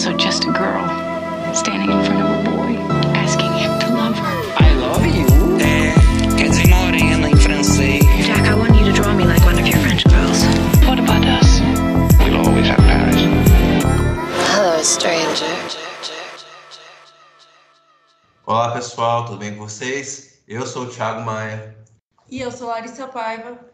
also just a girl standing in front of a boy, asking him to love her. I love you. Eh, é, quer dizer morena em francês. Jack, I want you to draw me like one of your French girls. What about us? We'll always have Paris. Hello, stranger. Olá pessoal, tudo bem com vocês? Eu sou o Thiago Maia. E eu sou Larissa Paiva.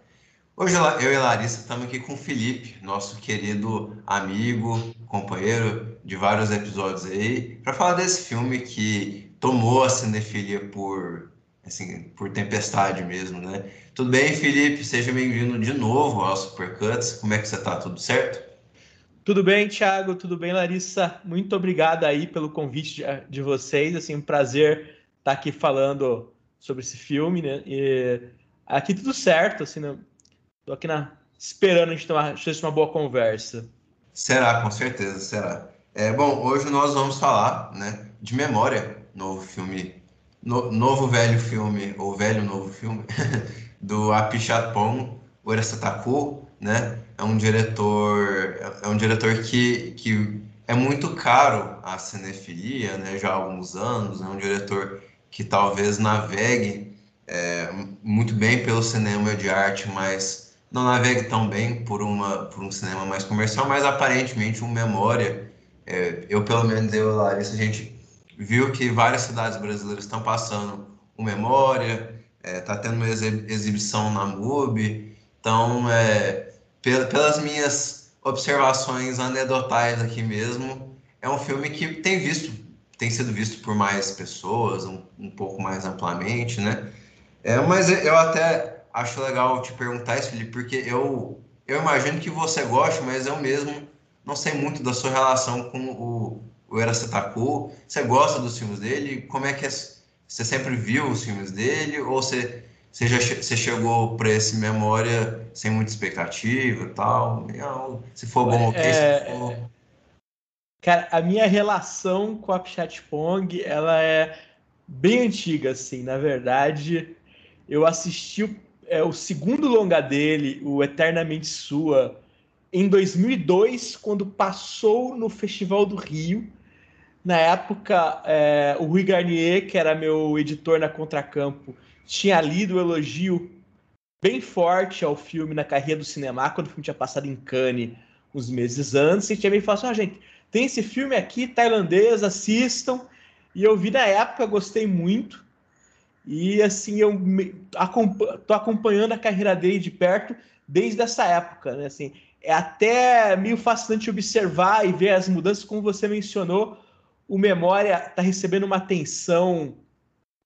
Hoje eu e Larissa estamos aqui com o Felipe, nosso querido amigo, companheiro de vários episódios aí, para falar desse filme que tomou a cinefilia por, assim, por tempestade mesmo, né? Tudo bem, Felipe? Seja bem-vindo de novo ao Supercuts. Como é que você tá? Tudo certo? Tudo bem, Thiago? Tudo bem, Larissa? Muito obrigado aí pelo convite de, vocês. Assim, um prazer estar aqui falando sobre esse filme, né? E aqui tudo certo, assim, né? Tô aqui na, esperando a gente ter uma, uma boa conversa. Será, com certeza, será. É, bom, hoje nós vamos falar, né, de Memória, novo filme, no, novo velho filme, ou velho novo filme, do Apichatpong Uerasataku, né? É um diretor, é um diretor que, que é muito caro à cinefilia, né? Já há alguns anos, é um diretor que talvez navegue é, muito bem pelo cinema de arte, mas não navegue tão bem por, uma, por um cinema mais comercial, mas aparentemente um memória. É, eu, pelo menos, eu e Larissa, a gente viu que várias cidades brasileiras estão passando um memória, está é, tendo uma exibição na MUBI. Então, é, pelas minhas observações anedotais aqui mesmo, é um filme que tem visto, tem sido visto por mais pessoas, um, um pouco mais amplamente, né? É, mas eu até acho legal te perguntar isso, Felipe, porque eu, eu imagino que você goste, mas eu mesmo não sei muito da sua relação com o, o Eracetaku. Você gosta dos filmes dele? Como é que é? Você sempre viu os filmes dele? Ou você, você, já, você chegou para esse memória sem muita expectativa e tal? Se for bom, ok. É, se for... Cara, a minha relação com a Pong, ela é bem antiga, assim. Na verdade, eu assisti o é, o segundo longa dele, o Eternamente Sua, em 2002, quando passou no Festival do Rio. Na época, é, o Rui Garnier, que era meu editor na Contracampo, tinha lido o elogio bem forte ao filme na carreira do cinema, quando o filme tinha passado em Cannes uns meses antes, e tinha bem falado assim, ah, gente, tem esse filme aqui, tailandês, assistam. E eu vi na época, gostei muito. E assim, eu tô acompanhando a carreira dele de perto desde essa época, né? Assim, é até meio fascinante observar e ver as mudanças, como você mencionou. O Memória está recebendo uma atenção,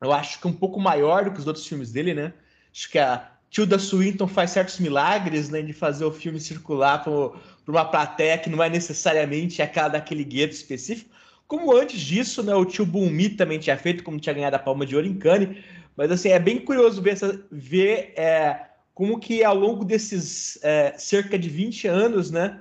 eu acho que um pouco maior do que os outros filmes dele, né? Acho que a Tilda Swinton faz certos milagres, né, de fazer o filme circular para uma plateia que não é necessariamente aquela daquele gueto específico. Como antes disso, né, o tio Bumi também tinha feito, como tinha ganhado a palma de ouro em Cannes. Mas assim, é bem curioso ver, essa, ver é, como que ao longo desses é, cerca de 20 anos, né,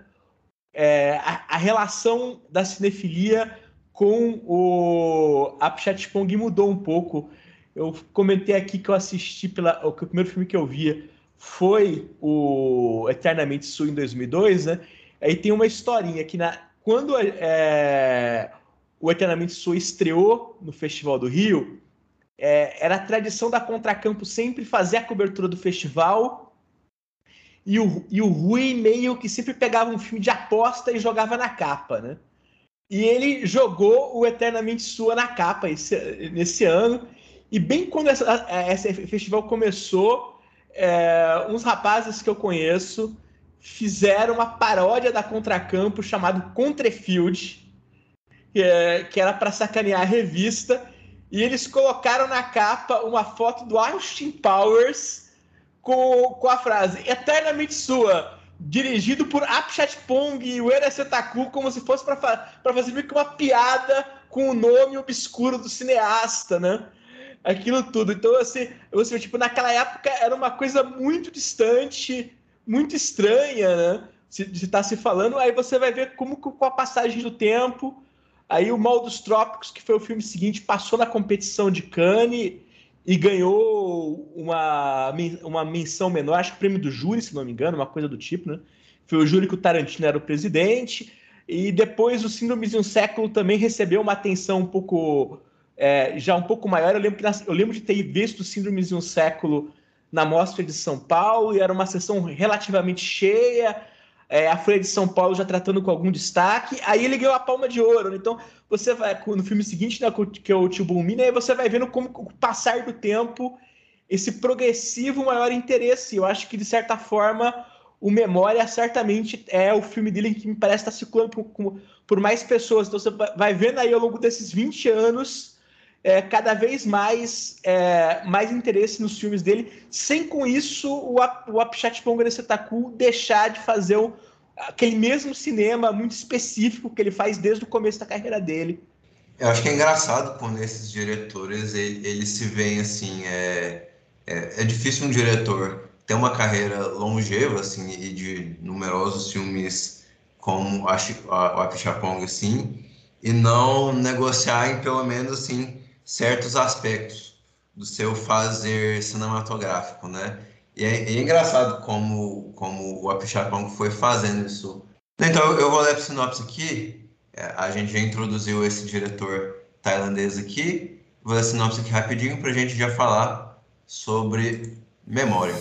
é, a, a, relação da cinefilia com o Apichatpong mudou um pouco. Eu comentei aqui que eu assisti pela o, o primeiro filme que eu via foi o Eternamente Sul em 2002, né? Aí tem uma historinha que na quando é, o Eternamente Sul estreou no Festival do Rio, é, era a tradição da Contracampo sempre fazer a cobertura do festival e o, e o Rui meio que sempre pegava um filme de aposta e jogava na capa, né? E ele jogou o Eternamente Sua na capa esse, nesse ano. E bem quando esse festival começou, é, uns rapazes que eu conheço fizeram uma paródia da Contracampo chamado Contrefield, é, que era para sacanear a revista, e eles colocaram na capa uma foto do Austin Powers com, com a frase Eternamente Sua, dirigido por Apchatpong e Ueda Setaku, como se fosse para fazer meio que uma piada com o nome obscuro do cineasta, né? Aquilo tudo. Então, assim, você, tipo, naquela época era uma coisa muito distante, muito estranha, né? Se está se falando, aí você vai ver como com a passagem do tempo Aí o Mal dos Trópicos, que foi o filme seguinte, passou na competição de Cannes e ganhou uma, uma menção menor, acho que o prêmio do júri, se não me engano, uma coisa do tipo, né? Foi o júri que o Tarantino era o presidente. E depois o Síndrome de um Século também recebeu uma atenção um pouco é, já um pouco maior. Eu lembro, que eu lembro de ter visto Síndrome de um Século na Mostra de São Paulo e era uma sessão relativamente cheia. É, a Folha de São Paulo já tratando com algum destaque. Aí ele ganhou a palma de ouro. Então, você vai no filme seguinte, né, que é o Tio Bulmina, aí você vai vendo como com o passar do tempo esse progressivo maior interesse. Eu acho que, de certa forma, o Memória certamente é o filme dele que me parece estar circulando por, por mais pessoas. Então você vai vendo aí ao longo desses 20 anos é, cada vez mais, é, mais interesse nos filmes dele, sem com isso o, o Apichat Ponga Setaku deixar de fazer o, aquele mesmo cinema muito específico que ele faz desde o começo da carreira dele. Eu acho que é engraçado quando esses diretores eles, se veem assim. É, é, é difícil um diretor tem uma carreira longeva, assim, e de numerosos filmes como a, a, o Apichatpong, assim, e não negociar em pelo menos, assim, certos aspectos do seu fazer cinematográfico, né? E é, é engraçado como, como o Apichatpong foi fazendo isso. Então, eu vou ler a sinopse aqui, é, a gente já introduziu esse diretor tailandês aqui, vou ler a sinopse aqui rapidinho para a gente já falar sobre memória.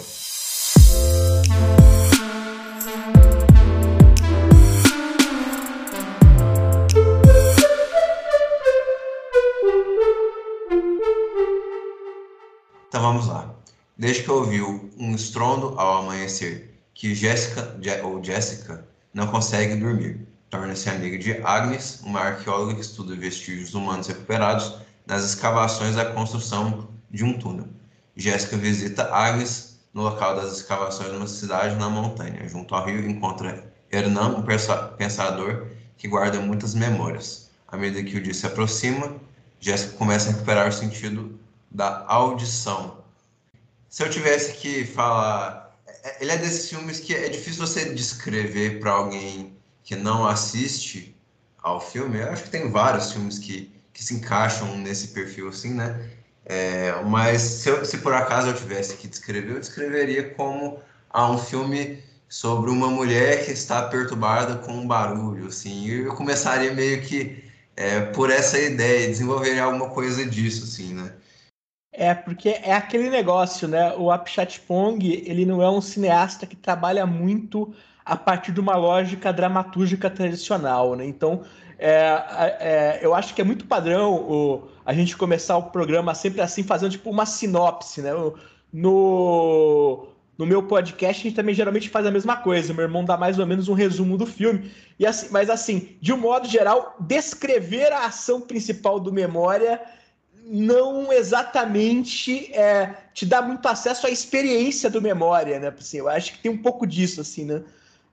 Então vamos lá. Desde que ouviu um estrondo ao amanhecer que Jéssica ou Jessica não consegue dormir, torna-se amiga de Agnes, uma arqueóloga que estuda vestígios humanos recuperados nas escavações da construção de um túnel. Jéssica visita Agnes no local das escavações numa cidade na montanha. Junto ao rio, encontra Hernan, um pensador que guarda muitas memórias. À medida que o dia se aproxima, Jéssica começa a recuperar o sentido da audição. Se eu tivesse que falar. É, ele é desses filmes que é difícil você descrever para alguém que não assiste ao filme. Eu acho que tem vários filmes que, que se encaixam nesse perfil assim, né? É, mas se, eu, se, por acaso eu tivesse que descrever, eu descreveria como ah, um filme sobre uma mulher que está perturbada com um barulho, assim. E eu começaria meio que é, por essa ideia, desenvolveria alguma coisa disso, assim, né? É, porque é aquele negócio, né? O Apichatpong, ele não é um cineasta que trabalha muito a partir de uma lógica dramatúrgica tradicional, né? Então, é, é, eu acho que é muito padrão o, a gente começar o programa sempre assim, fazendo tipo uma sinopse, né? No, no meu podcast, a gente também geralmente faz a mesma coisa. Meu irmão dá mais ou menos um resumo do filme. E assim, mas assim, de um modo geral, descrever a ação principal do Memória não exatamente é, te dá muito acesso à experiência do Memória, né? Assim, eu acho que tem um pouco disso, assim, né?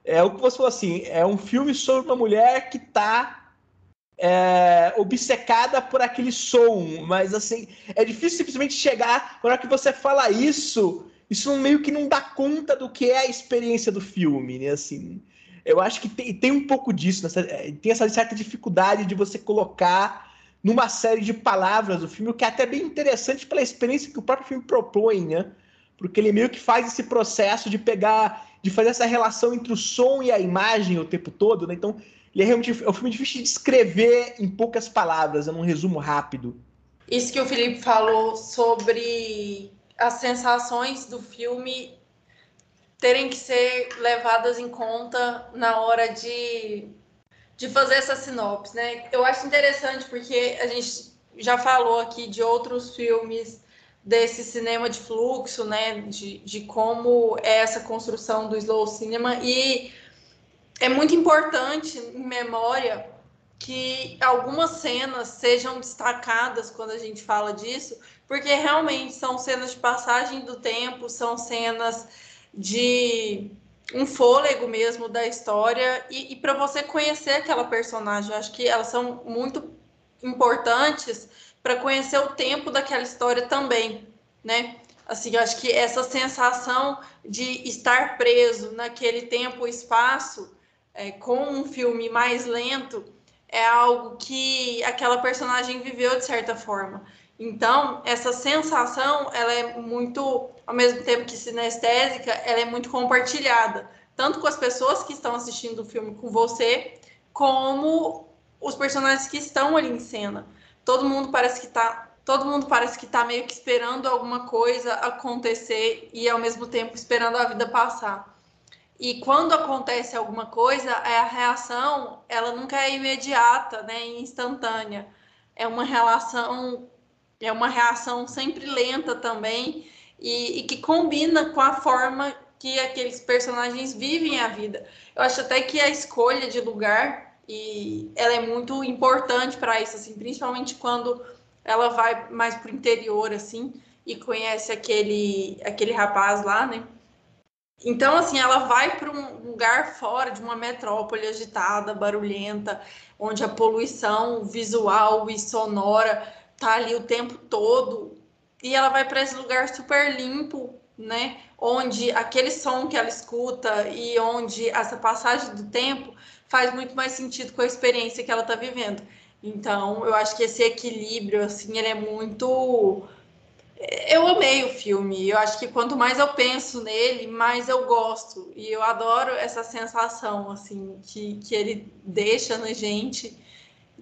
É o que você falou assim, é um filme sobre uma mulher que está é, obcecada por aquele som, mas assim, é difícil simplesmente chegar, na hora que você fala isso, isso meio que não dá conta do que é a experiência do filme, né? Assim, eu acho que tem, tem um pouco disso, nessa, é, tem essa certa dificuldade de você colocar numa série de palavras o filme, o que é até bem interessante pela experiência que o próprio filme propõe, né? Porque ele meio que faz esse processo de pegar, de fazer essa relação entre o som e a imagem o tempo todo, né? Então, ele é realmente é um filme difícil de descrever em poucas palavras, é um resumo rápido. Isso que o Felipe falou sobre as sensações do filme terem que ser levadas em conta na hora de, de fazer essa sinopse, né? Eu acho interessante porque a gente já falou aqui de outros filmes desse cinema de fluxo, né? De, de como é essa construção do slow cinema e é muito importante em memória que algumas cenas sejam destacadas quando a gente fala disso, porque realmente são cenas de passagem do tempo, são cenas de um fôlego mesmo da história e, e para você conhecer aquela personagem, eu acho que elas são muito importantes para conhecer o tempo daquela história também, né? Assim, eu acho que essa sensação de estar preso naquele tempo e espaço é, com um filme mais lento é algo que aquela personagem viveu de certa forma. Então, essa sensação, ela é muito, ao mesmo tempo que sinestésica, ela é muito compartilhada, tanto com as pessoas que estão assistindo o filme com você, como os personagens que estão ali em cena. Todo mundo parece que tá, todo mundo parece que tá meio que esperando alguma coisa acontecer e ao mesmo tempo esperando a vida passar. E quando acontece alguma coisa, é a reação, ela nunca é imediata, né, instantânea. É uma relação, é uma reação sempre lenta também e, e que combina com a forma que aqueles personagens vivem a vida. Eu acho até que a escolha de lugar e ela é muito importante para isso, assim, principalmente quando ela vai mais para o interior, assim, e conhece aquele aquele rapaz lá, né? Então, assim, ela vai para um lugar fora de uma metrópole agitada, barulhenta, onde a poluição visual e sonora tá ali o tempo todo. E ela vai para esse lugar super limpo, né? Onde aquele som que ela escuta e onde essa passagem do tempo faz muito mais sentido com a experiência que ela está vivendo. Então, eu acho que esse equilíbrio, assim, ele é muito eu amei o filme. Eu acho que quanto mais eu penso nele, mais eu gosto. E eu adoro essa sensação, assim, que, que ele deixa na gente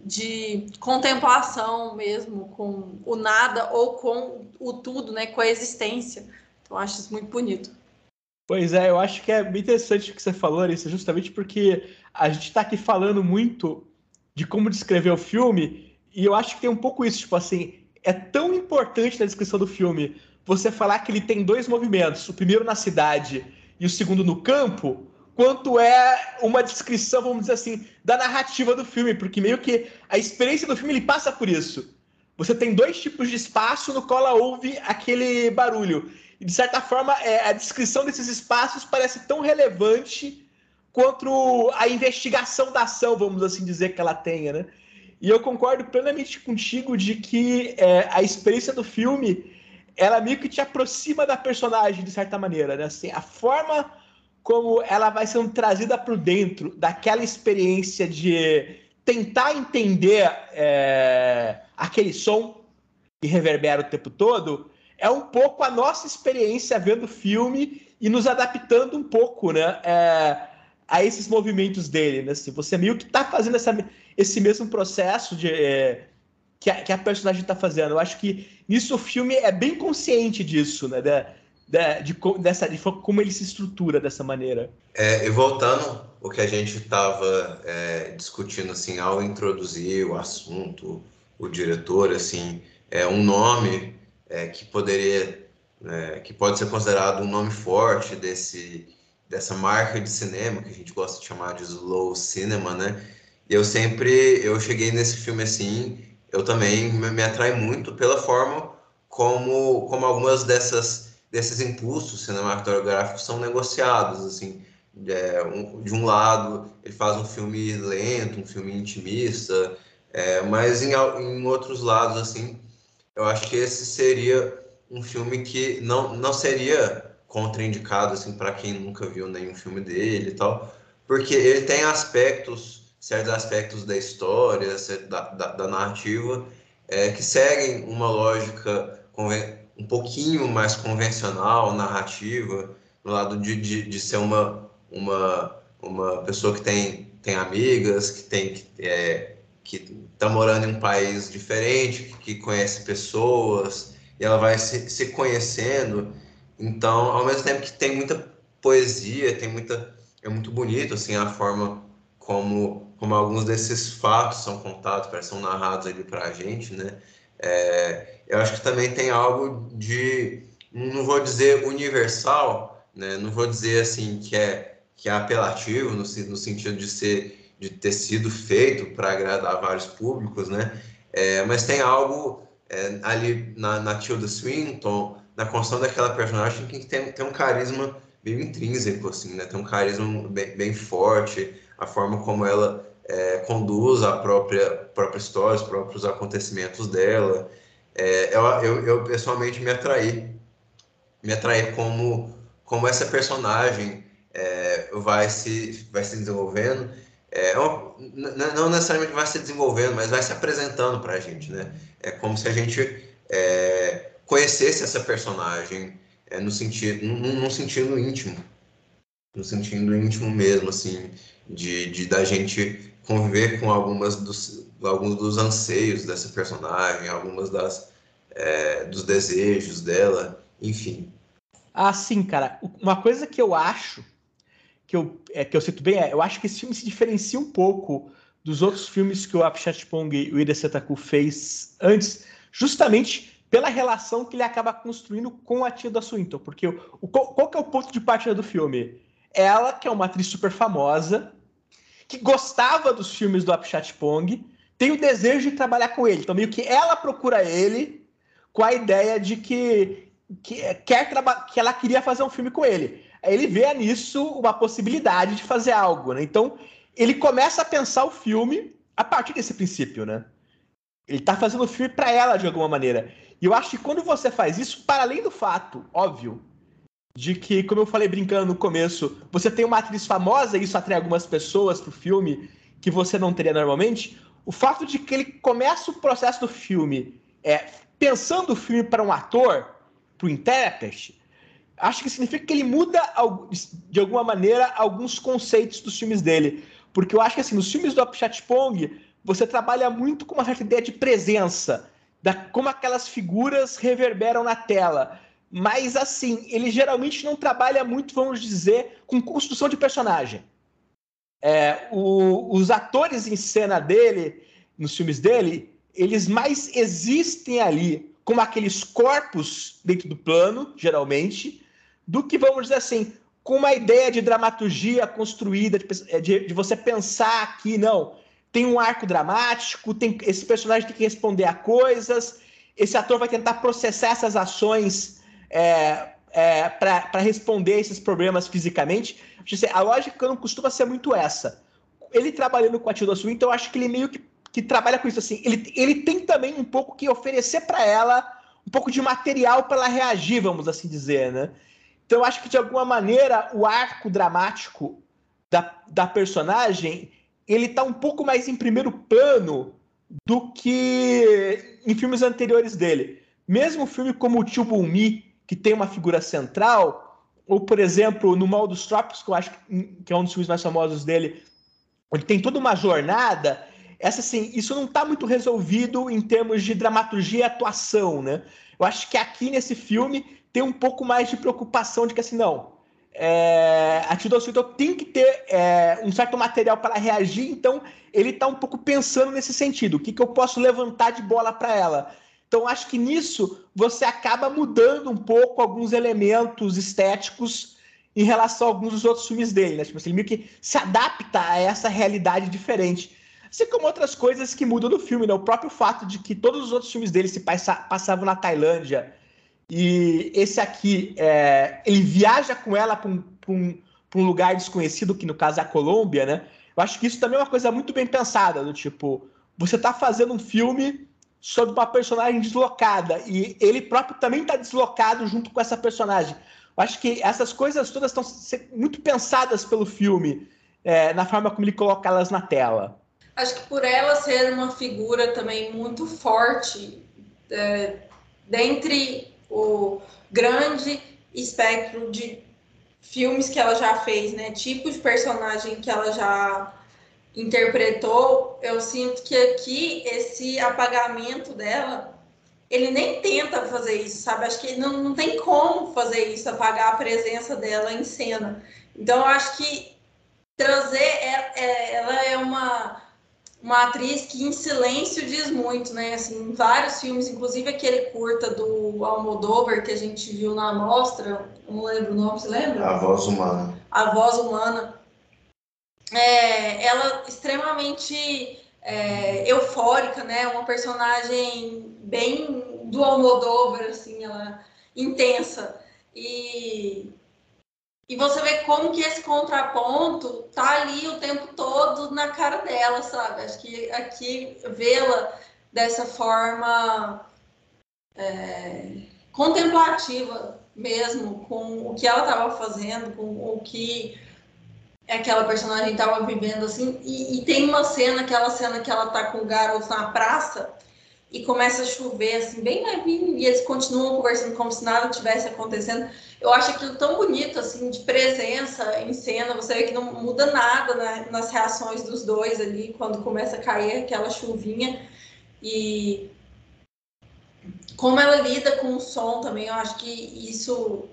de contemplação mesmo com o nada ou com o tudo, né, com a existência. Então, acho isso muito bonito. Pois é, eu acho que é bem interessante o que você falou, isso justamente porque a gente está aqui falando muito de como descrever o filme, e eu acho que tem um pouco isso, tipo assim, é tão importante na descrição do filme você falar que ele tem dois movimentos, o primeiro na cidade e o segundo no campo, quanto é uma descrição, vamos dizer assim, da narrativa do filme, porque meio que a experiência do filme ele passa por isso. Você tem dois tipos de espaço no qual ela ouve aquele barulho. E, de certa forma, é, a descrição desses espaços parece tão relevante quanto a investigação da ação, vamos assim dizer, que ela tenha, né? E eu concordo plenamente contigo de que é, a experiência do filme ela meio que te aproxima da personagem de certa maneira, né? Assim, a forma como ela vai sendo trazida para dentro daquela experiência de tentar entender é, aquele som que reverbera o tempo todo é um pouco a nossa experiência vendo o filme e nos adaptando um pouco, né? É, a esses movimentos dele, né? Assim, você meio que está fazendo essa, esse mesmo processo de, é, que, a, que, a, personagem está fazendo. Eu acho que nisso o filme é bem consciente disso, né? De, de, dessa, de como ele se estrutura dessa maneira. É, e voltando o que a gente estava é, discutindo assim ao introduzir o assunto, o diretor, assim, é um nome é, que poderia, é, que pode ser considerado um nome forte desse dessa marca de cinema que a gente gosta de chamar de slow cinema, né? E eu sempre, eu cheguei nesse filme assim, eu também me, me atrai muito pela forma como, como algumas dessas desses impulsos cinematográficos são negociados, assim. É, um, de um lado, ele faz um filme lento, um filme intimista, é, mas em, em outros lados, assim, eu acho que esse seria um filme que não, não seria contraindicado assim para quem nunca viu nenhum filme dele e tal, porque ele tem aspectos, certos aspectos da história, da, da, da narrativa, é, que seguem uma lógica um pouquinho mais convencional, narrativa, no lado de, de, de ser uma, uma, uma pessoa que tem, tem amigas, que tem é, que está morando em um país diferente, que, que conhece pessoas, e ela vai se, se conhecendo então, ao mesmo tempo que tem muita poesia, tem muita é muito bonito assim a forma como como alguns desses fatos são contados, são narrados ali para a gente, né? É, eu acho que também tem algo de não vou dizer universal, né? Não vou dizer assim que é que é apelativo no, no sentido de ser de ter sido feito para agradar vários públicos, né? É, mas tem algo é, ali na, na Tilda Swinton na construção daquela personagem que tem, tem um carisma meio intrínseco, assim, né? Tem um carisma bem, bem forte, a forma como ela é, conduz a própria, própria história, os próprios acontecimentos dela. É, eu, eu, eu, pessoalmente me atraí, me atraí como, como essa personagem é, vai, se, vai se desenvolvendo. É, não necessariamente vai se desenvolvendo, mas vai se apresentando para a gente, né? É como se a gente é, conhecesse essa personagem é, no sentido, num, num sentido íntimo. no sentido íntimo mesmo, assim, de, de da gente conviver com algumas dos, alguns dos anseios dessa personagem, algumas das é, dos desejos dela, enfim. Ah, sim, cara. Uma coisa que eu acho que eu, é, que eu cito bem é, eu acho que esse filme se diferencia um pouco dos outros filmes que o Apichatpong e o Ida Setaku fez antes, justamente pela relação que ele acaba construindo com a Tilda Swinton, porque o, o, qual, que é o ponto de partida do filme? Ela, que é uma atriz super famosa, que gostava dos filmes do Apichatpong, tem o desejo de trabalhar com ele. Então, meio que ela procura ele com a ideia de que, que, quer que ela queria fazer um filme com ele. Aí ele vê nisso uma possibilidade de fazer algo, né? Então, ele começa a pensar o filme a partir desse princípio, né? Ele está fazendo o filme para ela de alguma maneira. E eu acho que quando você faz isso, para além do fato, óbvio, de que, como eu falei brincando no começo, você tem uma atriz famosa e isso atrai algumas pessoas pro filme que você não teria normalmente, o fato de que ele começa o processo do filme é, pensando o filme para um ator, para o intérprete, acho que significa que ele muda, de alguma maneira, alguns conceitos dos filmes dele. Porque eu acho que assim, nos filmes do Apichatpong, você trabalha muito com uma certa ideia de presença, da como aquelas figuras reverberam na tela. Mas assim, ele geralmente não trabalha muito, vamos dizer, com construção de personagem. É, o, os atores em cena dele, nos filmes dele, eles mais existem ali como aqueles corpos dentro do plano, geralmente, do que, vamos dizer assim, com uma ideia de dramaturgia construída, de, é, de, de, você pensar aqui, não, tem um arco dramático, tem esse personagem tem que responder a coisas, esse ator vai tentar processar essas ações é, é, para responder esses problemas fisicamente. A lógica não costuma ser muito essa. Ele trabalhando com a Tilda Swinton, então eu acho que ele meio que, que trabalha com isso assim. Ele, ele tem também um pouco que oferecer para ela um pouco de material para ela reagir, vamos assim dizer, né? Então, eu acho que, de alguma maneira, o arco dramático da, da personagem ele está um pouco mais em primeiro plano do que em filmes anteriores dele. Mesmo filme como o Tio Bulmi, que tem uma figura central, ou, por exemplo, no Mal dos Trópicos, que eu acho que é um dos filmes mais famosos dele, ele tem toda uma jornada. Essa, assim, isso não está muito resolvido em termos de dramaturgia e atuação, né? Eu acho que aqui nesse filme ter um pouco mais de preocupação de que assim, não, é, a Tilda Swinton tem que ter é, um certo material para reagir, então ele está um pouco pensando nesse sentido, o que, que eu posso levantar de bola para ela. Então acho que nisso você acaba mudando um pouco alguns elementos estéticos em relação a alguns dos outros filmes dele, né? Tipo assim, ele meio que se adapta a essa realidade diferente. Assim como outras coisas que mudam no filme, né? O próprio fato de que todos os outros filmes dele se passavam na Tailândia, e esse aqui, é, ele viaja com ela para um, um, um, lugar desconhecido, que no caso é a Colômbia, né? Eu acho que isso também é uma coisa muito bem pensada, do tipo, você está fazendo um filme sobre uma personagem deslocada e ele próprio também está deslocado junto com essa personagem. Eu acho que essas coisas todas estão muito pensadas pelo filme, é, na forma como ele coloca elas na tela. Acho que por ela ser uma figura também muito forte, é, dentre o grande espectro de filmes que ela já fez, né? Tipos de personagem que ela já interpretou, eu sinto que aqui esse apagamento dela, ele nem tenta fazer isso, sabe? Acho que não, não tem como fazer isso, apagar a presença dela em cena. Então, acho que trazer é, é, ela é uma uma atriz que em silêncio diz muito, né? Assim, em vários filmes, inclusive aquele curta do Almodóvar que a gente viu na mostra, não lembro o nome, você lembra? A Voz Humana. A Voz Humana. É, ela extremamente é, eufórica, né? Uma personagem bem do Almodóvar, assim, ela intensa. E e você vê como que esse contraponto tá ali o tempo todo na cara dela, sabe? Acho que aqui vê-la dessa forma é, contemplativa mesmo, com o que ela estava fazendo, com o que aquela personagem estava vivendo, assim. E, e, tem uma cena, aquela cena que ela tá com o garoto na praça e começa a chover, assim, bem levinho, e eles continuam conversando como se nada tivesse acontecendo. Eu acho aquilo tão bonito, assim, de presença em cena. Você vê que não muda nada né, nas reações dos dois ali, quando começa a cair aquela chuvinha. E como ela lida com o som também, eu acho que isso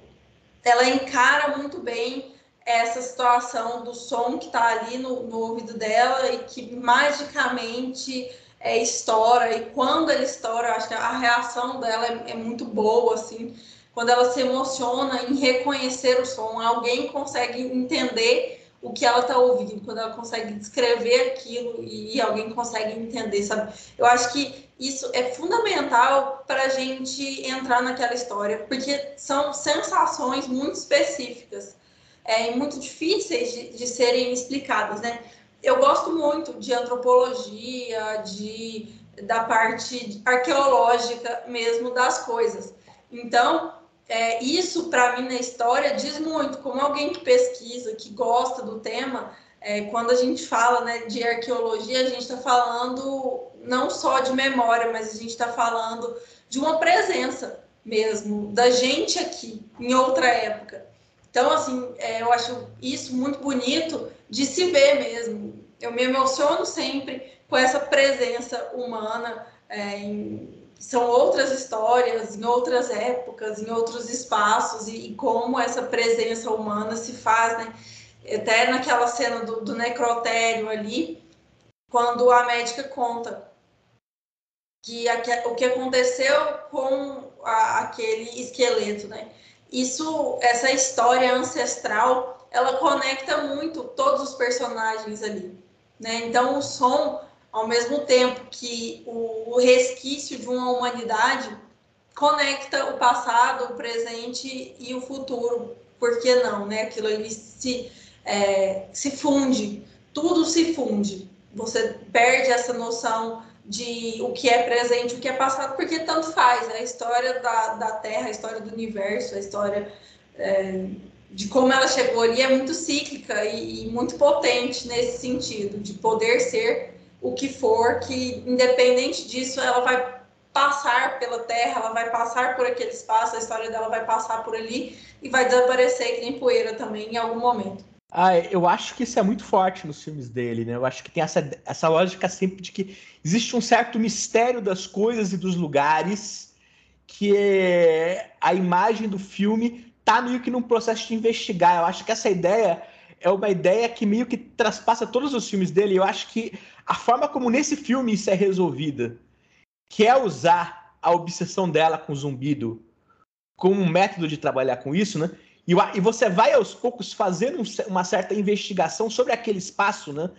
ela encara muito bem essa situação do som que está ali no, no, ouvido dela e que magicamente é, estoura. E quando ele estoura, eu acho que a reação dela é, é muito boa, assim. Quando ela se emociona em reconhecer o som, alguém consegue entender o que ela está ouvindo, quando ela consegue descrever aquilo e, e alguém consegue entender, sabe? Eu acho que isso é fundamental para a gente entrar naquela história, porque são sensações muito específicas é, muito difíceis de, de serem explicadas, né? Eu gosto muito de antropologia, de da parte arqueológica mesmo das coisas. Então, é, isso para mim na história diz muito. Como alguém que pesquisa, que gosta do tema, é, quando a gente fala né, de arqueologia, a gente está falando não só de memória, mas a gente está falando de uma presença mesmo da gente aqui em outra época. Então, assim, é, eu acho isso muito bonito de se ver mesmo. Eu me emociono sempre com essa presença humana é, em, são outras histórias, em outras épocas, em outros espaços, e, e como essa presença humana se faz, né? Até naquela cena do, do necrotério ali, quando a médica conta que a, o que aconteceu com a, aquele esqueleto, né? Isso, essa história ancestral, ela conecta muito todos os personagens ali, né? Então o som ao mesmo tempo que o, resquício de uma humanidade conecta o passado, o presente e o futuro. Por que não, né? Aquilo ali se, é, se funde, tudo se funde. Você perde essa noção de o que é presente, o que é passado, porque tanto faz. A história da, da Terra, a história do universo, a história é, de como ela chegou ali é muito cíclica e, e muito potente nesse sentido, de poder ser o que for, que independente disso, ela vai passar pela Terra, ela vai passar por aquele espaço, a história dela vai passar por ali e vai desaparecer que nem poeira também em algum momento. Ah, eu acho que isso é muito forte nos filmes dele, né? Eu acho que tem essa, essa lógica sempre de que existe um certo mistério das coisas e dos lugares que é, a imagem do filme tá meio que num processo de investigar. Eu acho que essa ideia é uma ideia que meio que traspassa todos os filmes dele. Eu acho que a forma como nesse filme isso é resolvida, que é usar a obsessão dela com o zumbido como um método de trabalhar com isso, né? E, e você vai aos poucos fazendo uma certa investigação sobre aquele espaço, né?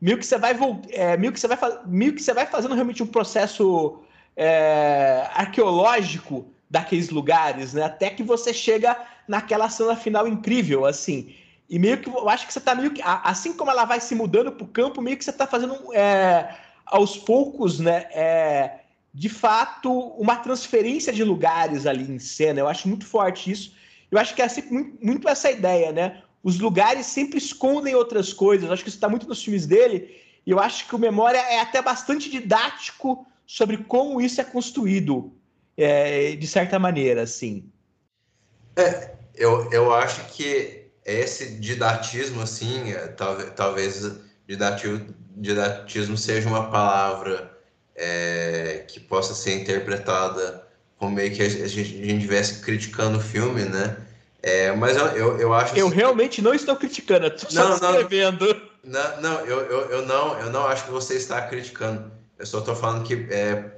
Meio que você vai é, meio que você vai meio que você vai fazendo realmente um processo é, arqueológico daqueles lugares, né? Até que você chega naquela cena final incrível, assim. E meio que eu acho que você tá meio que. Assim como ela vai se mudando pro campo, meio que você tá fazendo é, aos poucos, né? É, de fato, uma transferência de lugares ali em cena. Eu acho muito forte isso. Eu acho que é sempre muito, muito essa ideia, né? Os lugares sempre escondem outras coisas. Eu acho que isso está muito nos filmes dele. E eu acho que o Memória é até bastante didático sobre como isso é construído, é, de certa maneira, assim. É, eu, eu acho que esse didatismo, assim, é, talvez, talvez didatismo, didatismo seja uma palavra é, que possa ser interpretada como meio que a gente, a gente estivesse criticando o filme, né? É, mas eu, eu, eu acho. Eu assim, realmente não estou criticando, estou só escrevendo. Não, não, eu, eu, eu, não, eu não acho que você está criticando. Eu só estou falando que é,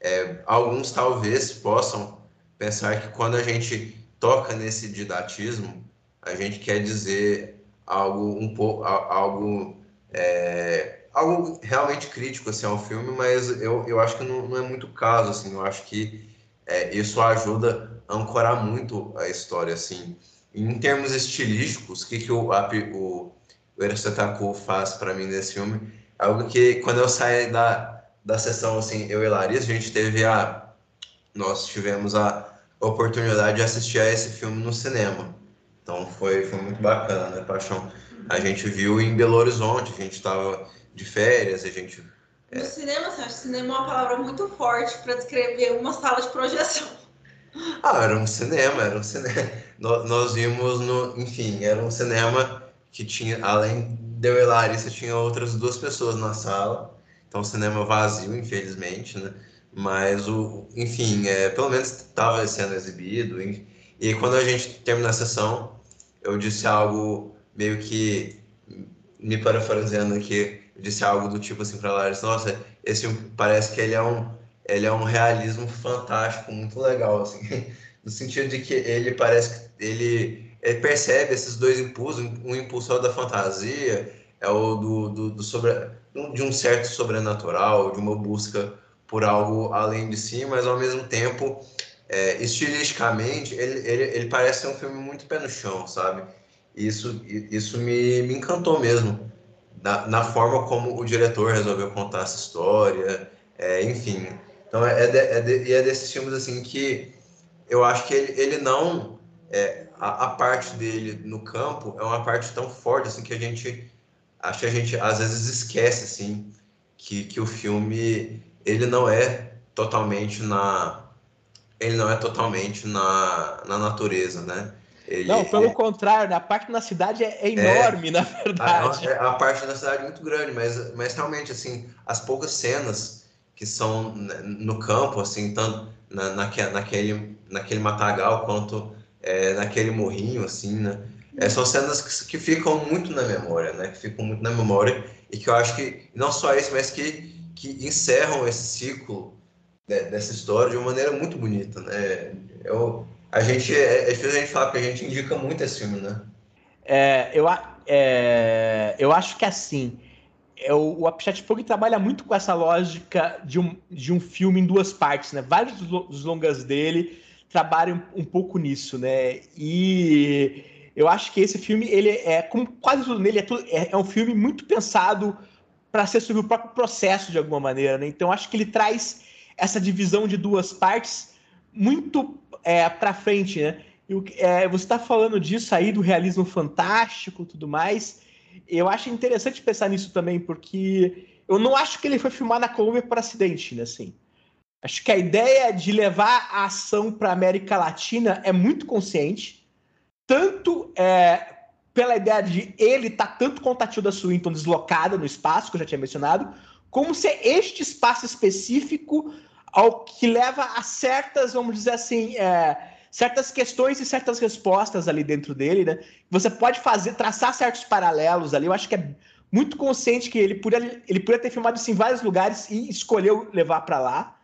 é, alguns talvez possam pensar que quando a gente toca nesse didatismo, a gente quer dizer algo um pouco algo é, algo realmente crítico assim ao filme mas eu, eu acho que não, não é muito caso assim eu acho que é, isso ajuda a ancorar muito a história assim em termos estilísticos o que que o o, o Erasetaku faz para mim nesse filme algo que quando eu saí da da sessão assim eu e Larissa a gente teve a nós tivemos a oportunidade de assistir a esse filme no cinema então foi, foi muito bacana, né, Paixão? A gente viu em Belo Horizonte, a gente estava de férias, a gente. É... No cinema, você acha cinema é uma palavra muito forte para descrever uma sala de projeção. Ah, era um cinema, era um cinema. nós, nós vimos no, enfim, era um cinema que tinha, além de eu e Larissa, tinha outras duas pessoas na sala. Então, cinema vazio, infelizmente, né? Mas, o, enfim, é, pelo menos estava sendo exibido. E, e quando a gente terminou a sessão, eu disse algo meio que, me parafraseando aqui, disse algo do tipo assim para Larissa, nossa, esse parece que ele é um, ele é um realismo fantástico, muito legal, assim, no sentido de que ele parece que ele, ele percebe esses dois impulsos, um impulso da fantasia, é o do, do, do sobre, de um certo sobrenatural, de uma busca por algo além de si, mas ao mesmo tempo, é, estilisticamente, ele, ele, ele parece ser um filme muito pé no chão, sabe? Isso, isso me, me encantou mesmo, na, na forma como o diretor resolveu contar essa história, é, enfim. Então, é, é, de, é, de, é desses filmes, assim, que eu acho que ele, ele não... É, a, a parte dele no campo é uma parte tão forte, assim, que a gente acho que a gente às vezes esquece assim que, que o filme ele não é totalmente na ele não é totalmente na, na natureza, né? Ele, não, pelo é, contrário, né? a parte na cidade é, é enorme, é, na verdade. A, a, parte da cidade é muito grande, mas, mas realmente, assim, as poucas cenas que são no campo, assim, tanto na, naque, naquele, naquele matagal quanto é, naquele morrinho, assim, né? É, são cenas que, que, ficam muito na memória, né? Que ficam muito na memória e que eu acho que não só isso, mas que, que encerram esse ciclo de, dessa história de uma maneira muito bonita, né? Eu, a gente é, é difícil a gente falar porque a gente indica muito esse filme, né? É, eu, é, eu acho que assim, é, o, o Apichat Fogo trabalha muito com essa lógica de um, de um filme em duas partes, né? Vários dos longas dele trabalham um, um pouco nisso, né? E eu acho que esse filme, ele é, como quase tudo nele, é, tudo, é, é um filme muito pensado para ser sobre o próprio processo, de alguma maneira. Né? Então, acho que ele traz essa divisão de duas partes muito é, para frente. Né? é, você está falando disso aí, do realismo fantástico tudo mais. Eu acho interessante pensar nisso também, porque eu não acho que ele foi filmar na Colômbia por acidente, né? Assim. Acho que a ideia de levar a ação para a América Latina é muito consciente tanto é, pela ideia de ele estar tá tanto com a Tatilda Swinton deslocada no espaço, que eu já tinha mencionado, como ser este espaço específico ao que leva a certas, vamos dizer assim, é, certas questões e certas respostas ali dentro dele, né? Você pode fazer, traçar certos paralelos ali. Eu acho que é muito consciente que ele poderia, ele poderia ter filmado isso em vários lugares e escolheu levar para lá.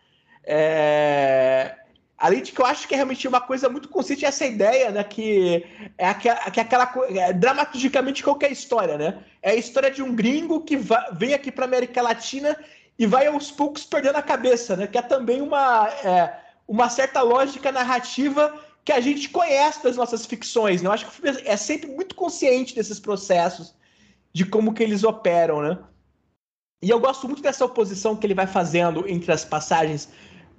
É, Além de que eu acho que é realmente uma coisa muito consciente essa ideia, né? Que é aquela, que é aquela é, dramaturgicamente qualquer história, né? É a história de um gringo que vem aqui para América Latina e vai aos poucos perdendo a cabeça, né? Que é também uma, é, uma certa lógica narrativa que a gente conhece das nossas ficções, né? Eu acho que o filme é sempre muito consciente desses processos, de como que eles operam, né? E eu gosto muito dessa oposição que ele vai fazendo entre as passagens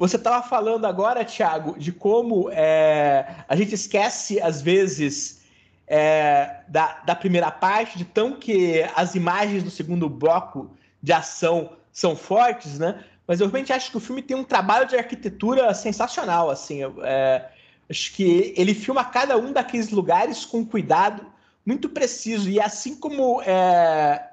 você estava falando agora, Thiago, de como é, a gente esquece, às vezes, é, da, da primeira parte, de tão que as imagens do segundo bloco de ação são fortes, né? Mas eu realmente acho que o filme tem um trabalho de arquitetura sensacional, assim. É, acho que ele filma cada um daqueles lugares com cuidado muito preciso. E assim como é,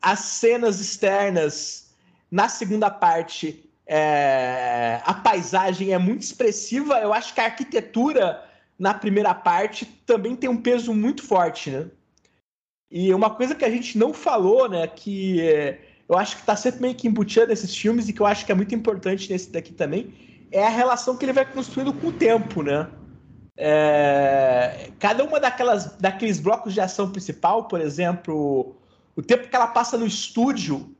as cenas externas na segunda parte é, a paisagem é muito expressiva. Eu acho que a arquitetura na primeira parte também tem um peso muito forte, né? E uma coisa que a gente não falou, né, que eu acho que está sempre meio que embutida nesses filmes e que eu acho que é muito importante nesse daqui também, é a relação que ele vai construindo com o tempo, né? É, cada uma daquelas, daqueles blocos de ação principal, por exemplo, o tempo que ela passa no estúdio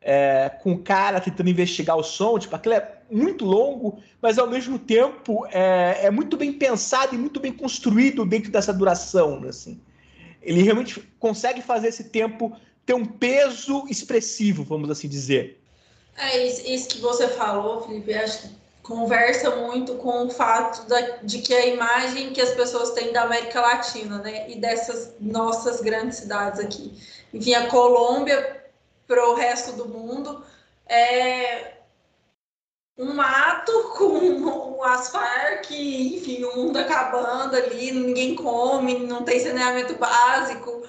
é, com o cara tentando investigar o som, tipo, aquilo é muito longo, mas ao mesmo tempo é, é muito bem pensado e muito bem construído dentro dessa duração, assim. Ele realmente consegue fazer esse tempo ter um peso expressivo, vamos assim dizer. É isso, que você falou, Felipe, acho que conversa muito com o fato da, de que a imagem que as pessoas têm da América Latina, né, e dessas nossas grandes cidades aqui. Enfim, a Colômbia para o resto do mundo é um mato com as Farc, enfim, o mundo acabando ali, ninguém come, não tem saneamento básico.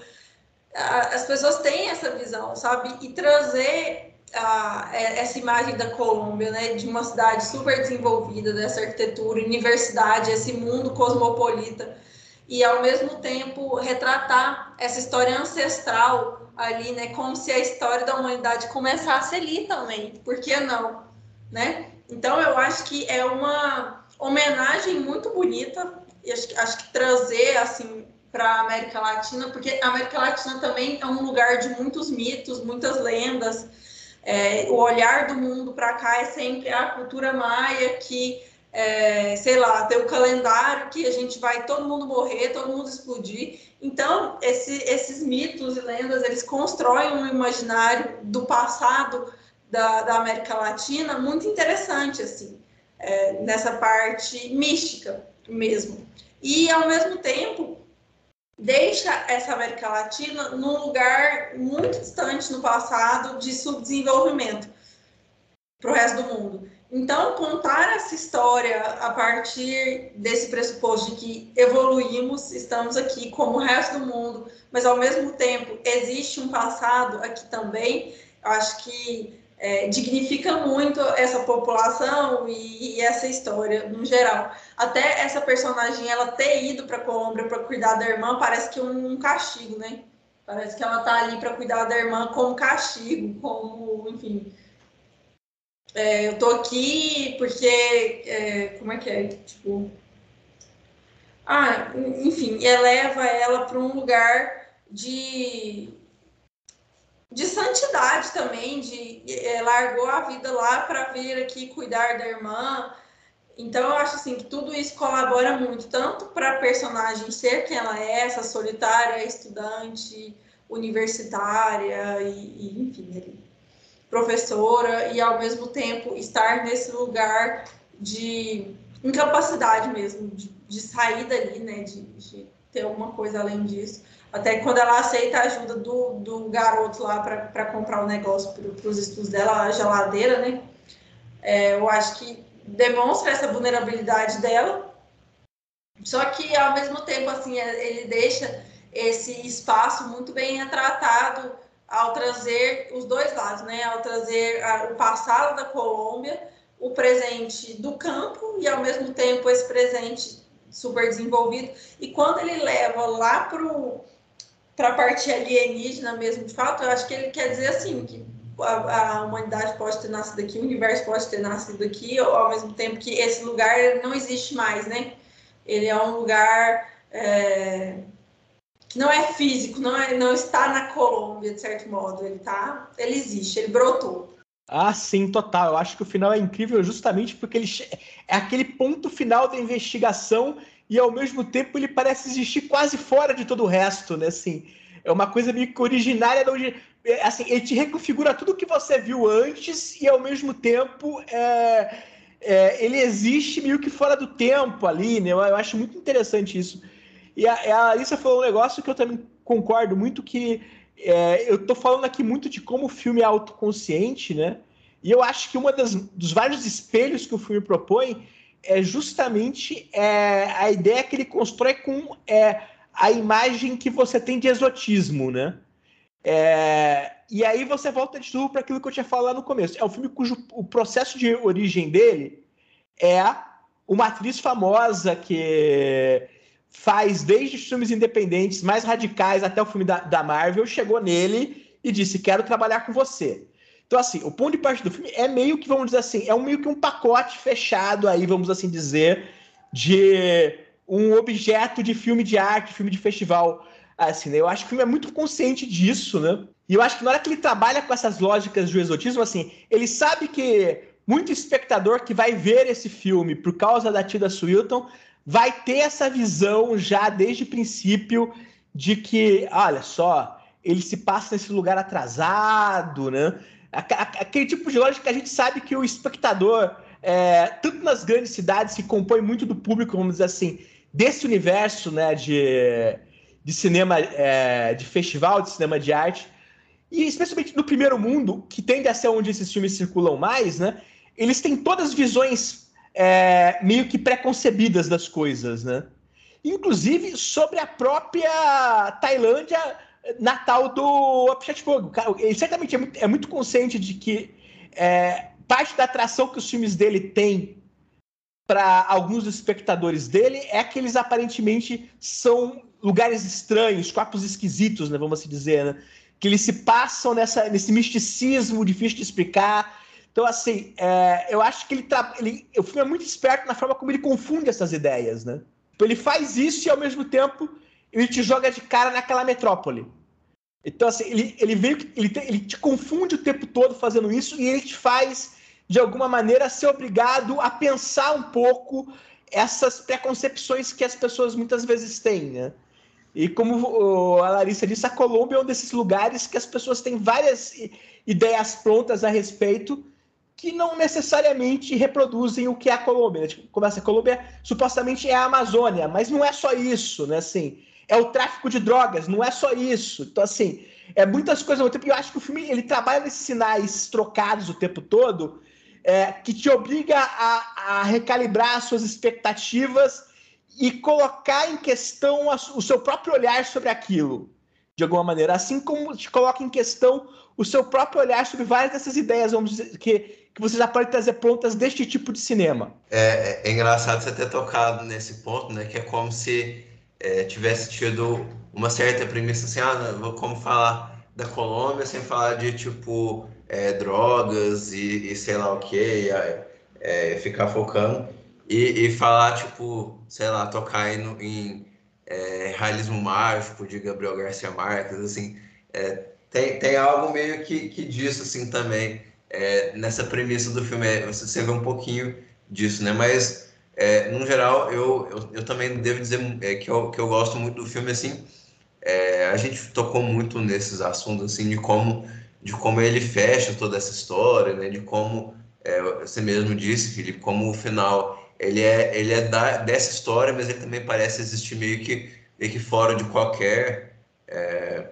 As pessoas têm essa visão, sabe? E trazer a, essa imagem da Colômbia, né, de uma cidade super desenvolvida, dessa arquitetura, universidade, esse mundo cosmopolita, e ao mesmo tempo retratar essa história ancestral ali, né, como se a história da humanidade começasse ali também, por que não, né? Então eu acho que é uma homenagem muito bonita, e acho, acho que trazer assim para a América Latina, porque a América Latina também é um lugar de muitos mitos, muitas lendas, é, o olhar do mundo para cá é sempre a cultura maia que, é, sei lá, tem o calendário que a gente vai todo mundo morrer, todo mundo explodir. Então, esse, esses mitos e lendas, eles constroem um imaginário do passado da, da América Latina muito interessante, assim, é, nessa parte mística mesmo. E, ao mesmo tempo, deixa essa América Latina num lugar muito distante no passado de subdesenvolvimento para o resto do mundo. Então, contar essa história a partir desse pressuposto de que evoluímos, estamos aqui como o resto do mundo, mas ao mesmo tempo existe um passado aqui também, eu acho que é, dignifica muito essa população e, e, essa história no geral. Até essa personagem ela ter ido para Colômbia para cuidar da irmã parece que um, um castigo, né? Parece que ela tá ali para cuidar da irmã como castigo, como, enfim. É, eu tô aqui porque. É, como é que é? Tipo. Ah, enfim, eleva ela para um lugar de de santidade também, de é, largou a vida lá para vir aqui cuidar da irmã. Então eu acho assim que tudo isso colabora muito, tanto para a personagem ser quem ela é, essa solitária, estudante, universitária e, e enfim, professora, e ao mesmo tempo estar nesse lugar de incapacidade mesmo, de, de sair dali, né, de, de ter alguma coisa além disso. Até quando ela aceita a ajuda do, do garoto lá para comprar o um negócio para os estudos dela, a geladeira, né? É, eu acho que demonstra essa vulnerabilidade dela. Só que, ao mesmo tempo, assim, é, ele deixa esse espaço muito bem retratado ao trazer os dois lados, né? Ao trazer o passado da Colômbia, o presente do campo e, ao mesmo tempo, esse presente super desenvolvido. E quando ele leva lá para para a parte alienígena mesmo, de fato, eu acho que ele quer dizer assim, que a, a, humanidade pode ter nascido aqui, o universo pode ter nascido aqui, ao mesmo tempo que esse lugar não existe mais, né? Ele é um lugar é, que não é físico, não, é, não está na Colômbia, de certo modo. Ele tá, ele existe, ele brotou. Ah, sim, total. Eu acho que o final é incrível justamente porque ele é aquele ponto final da investigação e ao mesmo tempo ele parece existir quase fora de todo o resto, né? Assim, é uma coisa meio que originária da é, assim, ele te reconfigura tudo que você viu antes e ao mesmo tempo é, é, ele existe meio que fora do tempo ali, né? Eu, eu acho muito interessante isso. E a, a Alissa falou um negócio que eu também concordo muito que é, eu estou falando aqui muito de como o filme é autoconsciente, né? E eu acho que uma das, dos vários espelhos que o filme propõe é justamente é, a ideia que ele constrói com é, a imagem que você tem de exotismo, né? É, e aí você volta de novo para aquilo que eu tinha falado no começo. É um filme cujo o processo de origem dele é uma atriz famosa que faz desde filmes independentes mais radicais até o filme da, da Marvel, chegou nele e disse: Quero trabalhar com você. Então, assim, o ponto de parte do filme é meio que, vamos dizer assim, é um, meio que um pacote fechado aí, vamos assim dizer, de um objeto de filme de arte, filme de festival. Assim, né? Eu acho que o filme é muito consciente disso, né? E eu acho que na hora que ele trabalha com essas lógicas do exotismo, assim, ele sabe que muito espectador que vai ver esse filme por causa da Tilda Swilton vai ter essa visão já desde o princípio de que, olha só, ele se passa nesse lugar atrasado, né? Aquele tipo de lógica que a gente sabe que o espectador, é, tanto nas grandes cidades, que compõe muito do público, vamos dizer assim, desse universo né, de, de cinema, é, de festival de cinema de arte, e especialmente no primeiro mundo, que tende a ser onde esses filmes circulam mais, né? eles têm todas visões é, meio que preconcebidas das coisas, né? Inclusive sobre a própria Tailândia natal do Apichatpong. Ele certamente é muito, é muito consciente de que é, parte da atração que os filmes dele têm para alguns dos espectadores dele é que eles aparentemente são lugares estranhos, corpos esquisitos, né, vamos assim dizer, né? que eles se passam nessa, nesse misticismo difícil de explicar. Então, assim, é, eu acho que ele, ele o filme é muito esperto na forma como ele confunde essas ideias, né? Então, ele faz isso e, ao mesmo tempo, ele te joga de cara naquela metrópole. Então, assim, ele, ele veio, ele, te, ele te confunde o tempo todo fazendo isso e ele te faz, de alguma maneira, ser obrigado a pensar um pouco essas preconcepções que as pessoas muitas vezes têm, né? E como a Larissa disse, a Colômbia é um desses lugares que as pessoas têm várias ideias prontas a respeito que não necessariamente reproduzem o que é a Colômbia. Né? Tipo, como essa Colômbia supostamente é a Amazônia, mas não é só isso, né? Assim, é o tráfico de drogas, não é só isso. Então, assim, é muitas coisas ao mesmo tempo. E eu acho que o filme ele trabalha nesses sinais trocados o tempo todo, é, que te obriga a, a recalibrar suas expectativas e colocar em questão a, o seu próprio olhar sobre aquilo, de alguma maneira. Assim como te coloca em questão o seu próprio olhar sobre várias dessas ideias, vamos dizer, que, que você já pode trazer prontas deste tipo de cinema. É, é, engraçado você ter tocado nesse ponto, né? Que é como se é, tivesse tido uma certa premissa assim, ah, não, como falar da Colômbia sem falar de tipo é, drogas e, e, sei lá o que, é, ficar focando e, e, falar tipo, sei lá, tocar em, em é, realismo mágico de Gabriel Garcia Marques, assim, é, tem, tem algo meio que, que disso assim também é, nessa premissa do filme, você vê um pouquinho disso, né? Mas é, no geral, eu, eu, eu, também devo dizer é, que, eu, que eu gosto muito do filme, assim, é, a gente tocou muito nesses assuntos, assim, de como, de como ele fecha toda essa história, né, de como, é, você mesmo disse, Felipe, como o final, ele é, ele é da, dessa história, mas ele também parece existir meio que, meio que fora de qualquer, é,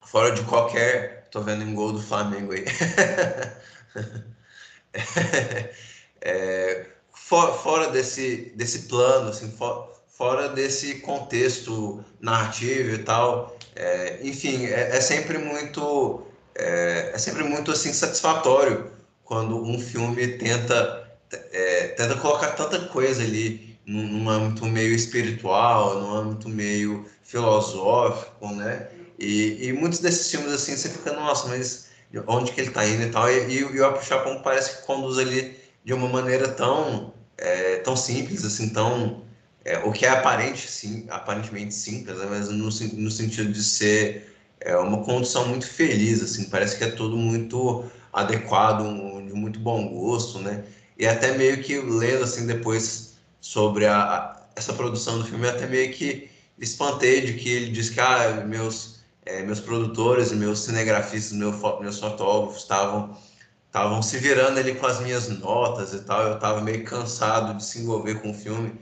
fora de qualquer, tô vendo um gol do Flamengo aí, é, for, fora desse, desse plano, assim, for, fora desse contexto narrativo e tal. É, enfim, é, é, sempre muito é, é, sempre muito assim satisfatório quando um filme tenta é, tenta colocar tanta coisa ali num, âmbito meio espiritual, num âmbito meio filosófico, né? E, e, muitos desses filmes assim você fica nossa, mas onde que ele está indo e tal? E, e, e o Apple parece que conduz ali de uma maneira tão é, tão simples, assim, tão. É, o que é aparente, sim, aparentemente simples, mas no, no sentido de ser é, uma condução muito feliz, assim, parece que é tudo muito adequado, um, de muito bom gosto, né? E até meio que lendo, assim, depois sobre a, a essa produção do filme, até meio que espantei de que ele diz que ah, meus, é, meus produtores meus cinegrafistas, meu, meus fotógrafos estavam estavam se virando ali com as minhas notas e tal. Eu estava meio cansado de se envolver com o filme,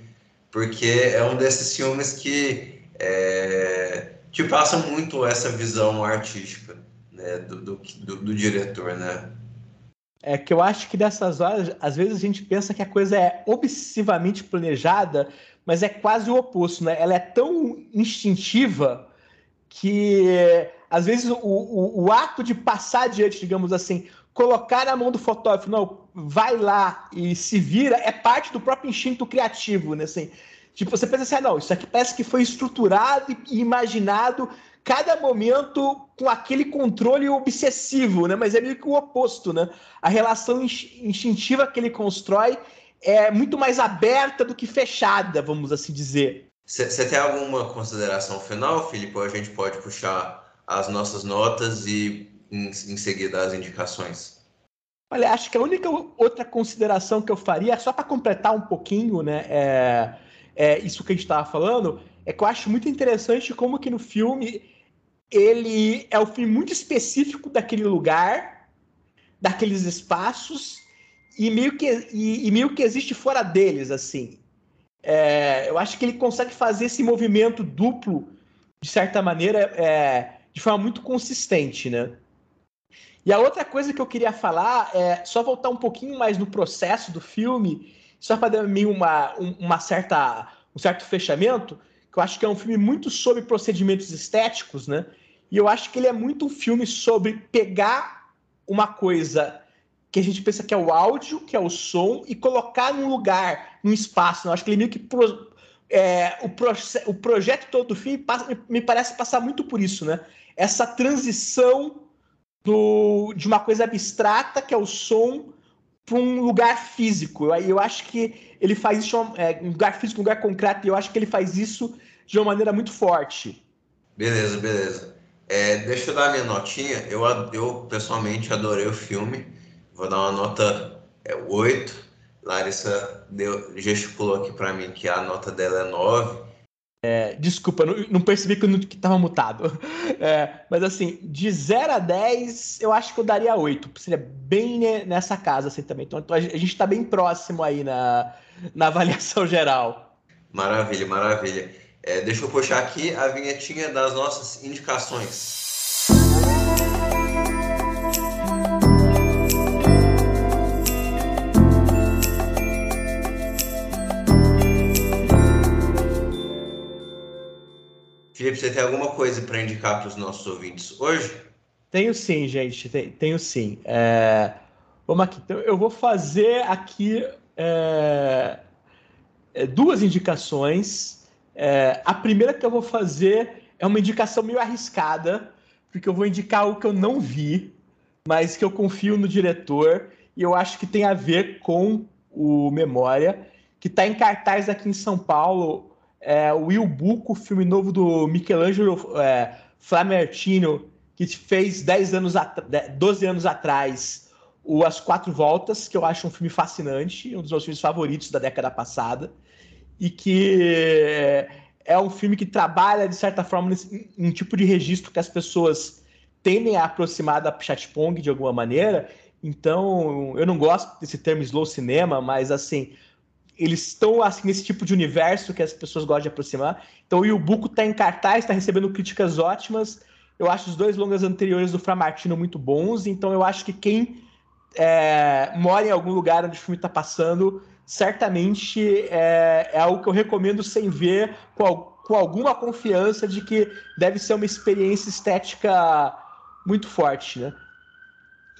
porque é um desses filmes que é, te passa muito essa visão artística né, do, do, do, do diretor, né? É que eu acho que dessas horas, às vezes a gente pensa que a coisa é obsessivamente planejada, mas é quase o oposto, né? Ela é tão instintiva que às vezes o, o, o ato de passar adiante, digamos assim, colocar na mão do fotógrafo, não, vai lá e se vira, é parte do próprio instinto criativo, né? Assim, tipo, você pensa assim, ah, não, isso aqui parece que foi estruturado e imaginado cada momento com aquele controle obsessivo, né? Mas é meio que o oposto, né? A relação instintiva que ele constrói é muito mais aberta do que fechada, vamos assim dizer. Você tem alguma consideração final, Felipe? Ou a gente pode puxar as nossas notas e em, em seguida as indicações? Olha, acho que a única outra consideração que eu faria, só para completar um pouquinho, né, é, é isso que a gente estava falando, é que eu acho muito interessante como que no filme ele é um filme muito específico daquele lugar, daqueles espaços e meio que e, e meio que existe fora deles, assim. É, eu acho que ele consegue fazer esse movimento duplo de certa maneira é, de forma muito consistente, né? E a outra coisa que eu queria falar é só voltar um pouquinho mais no processo do filme, só para dar mim uma, uma certa, um certo fechamento, que eu acho que é um filme muito sobre procedimentos estéticos, né? E eu acho que ele é muito um filme sobre pegar uma coisa que a gente pensa que é o áudio, que é o som, e colocar num lugar, num espaço. Eu acho que ele meio que. Pro, é, o, o projeto todo do filme passa, me parece passar muito por isso, né? Essa transição do, de uma coisa abstrata, que é o som, para um lugar físico. Eu, eu acho que ele faz isso, é, um lugar físico, um lugar concreto, e eu acho que ele faz isso de uma maneira muito forte. Beleza, beleza. É, deixa eu dar minha notinha. Eu, eu pessoalmente adorei o filme. Vou dar uma nota é, 8. Larissa deu, gesticulou aqui para mim que a nota dela é 9. É, desculpa, não, não, percebi que, eu estava mutado. É, mas assim, de 0 a 10, eu acho que eu daria 8. Seria bem nessa casa assim também. Então, então a gente está bem próximo aí na, na avaliação geral. Maravilha, maravilha. É, deixa eu puxar aqui a vinhetinha das nossas indicações. Felipe, você tem alguma coisa para indicar para os nossos ouvintes hoje? Tenho sim, gente. Tenho, sim. É... Vamos aqui. Então, eu vou fazer aqui é... é duas indicações. É... A primeira que eu vou fazer é uma indicação meio arriscada, porque eu vou indicar o que eu não vi, mas que eu confio no diretor e eu acho que tem a ver com o Memória, que está em cartaz aqui em São Paulo é, o Il Buco, filme novo do Michelangelo é, Flamertino, que fez 10 anos 12 anos atrás o As Quatro Voltas, que eu acho um filme fascinante, um dos meus filmes favoritos da década passada, e que é um filme que trabalha, de certa forma, nesse, um tipo de registro que as pessoas tendem a aproximar da Chatpong de alguma maneira. Então, eu não gosto desse termo slow cinema, mas assim, eles estão assim nesse tipo de universo que as pessoas gostam de aproximar. Então o Yubuko está em cartaz, está recebendo críticas ótimas. Eu acho os dois longas anteriores do Framartino muito bons, então eu acho que quem é, mora em algum lugar onde o filme está passando, certamente é, é, algo que eu recomendo sem ver, com, com alguma confiança de que deve ser uma experiência estética muito forte, né?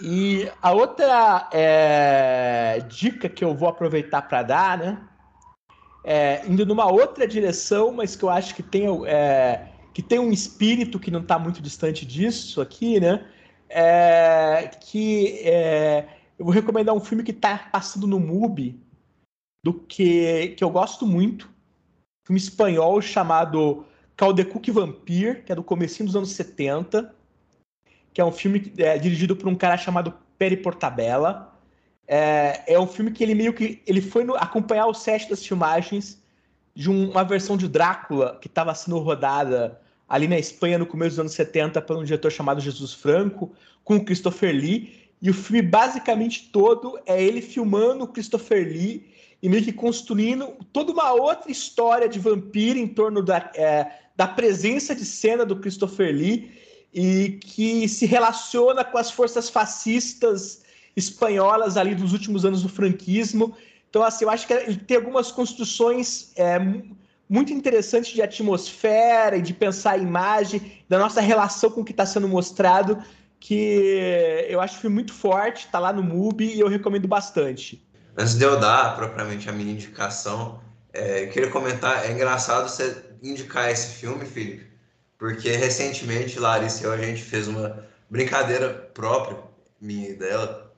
E a outra é, dica que eu vou aproveitar para dar, né? É, indo numa outra direção, mas que eu acho que tem, é, que tem um espírito que não está muito distante disso aqui, né? É, que é, eu vou recomendar um filme que está passando no MUBI, do que, que eu gosto muito, um filme espanhol chamado Caldecuk Vampir, que é do comecinho dos anos 70, que é um filme é, dirigido por um cara chamado Peri Portabella. É, é um filme que ele meio que ele foi no, acompanhar o set das filmagens de um, uma versão de Drácula que estava sendo rodada ali na Espanha no começo dos anos 70 por um diretor chamado Jesus Franco, com o Christopher Lee. E o filme basicamente todo é ele filmando o Christopher Lee e meio que construindo toda uma outra história de vampiro em torno da, é, da presença de cena do Christopher Lee e que se relaciona com as forças fascistas espanholas ali dos últimos anos do franquismo. Então, assim, eu acho que ele tem algumas construções é, muito interessantes de atmosfera e de pensar a imagem, da nossa relação com o que está sendo mostrado, que eu acho que foi muito forte, está lá no MUBI e eu recomendo bastante. Antes de eu dar propriamente a minha indicação, é, eu queria comentar, é engraçado você indicar esse filme, Felipe, porque recentemente Larissa e eu a gente fez uma brincadeira própria, minha e dela,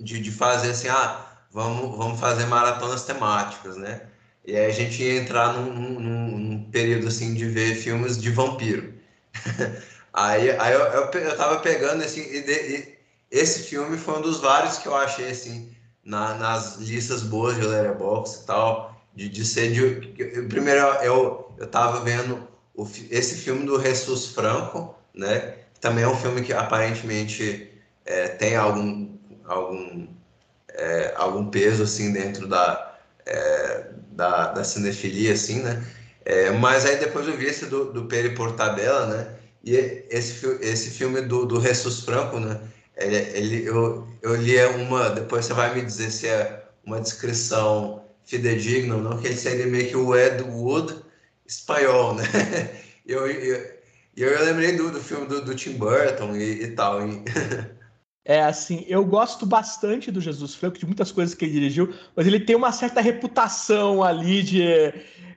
de, de fazer assim, ah, vamos, vamos fazer maratonas temáticas, né? E aí a gente ia entrar num, num, num período assim de ver filmes de vampiro. aí aí eu, eu, eu tava pegando assim, e, de, e esse filme foi um dos vários que eu achei assim, na, nas listas boas de Letterboxd e tal, de, de ser de. Primeiro eu, eu tava vendo o, esse filme do Jesus Franco, né? Também é um filme que aparentemente é, tem algum, algum, é, algum peso assim dentro da, é, da, da cinefilia, assim, né? É, mas aí depois eu vi esse do, do Peri Portabella, né? E esse, esse filme do, do Jesus Franco, né? Ele, ele, eu, eu li uma, depois você vai me dizer se é uma descrição fidedigna ou não, que ele seria meio que o Ed Wood espanhol, né? Eu, eu, eu, lembrei do, do filme do, do Tim Burton e, e tal. E... É assim, eu gosto bastante do Jesus Franco, de muitas coisas que ele dirigiu, mas ele tem uma certa reputação ali de.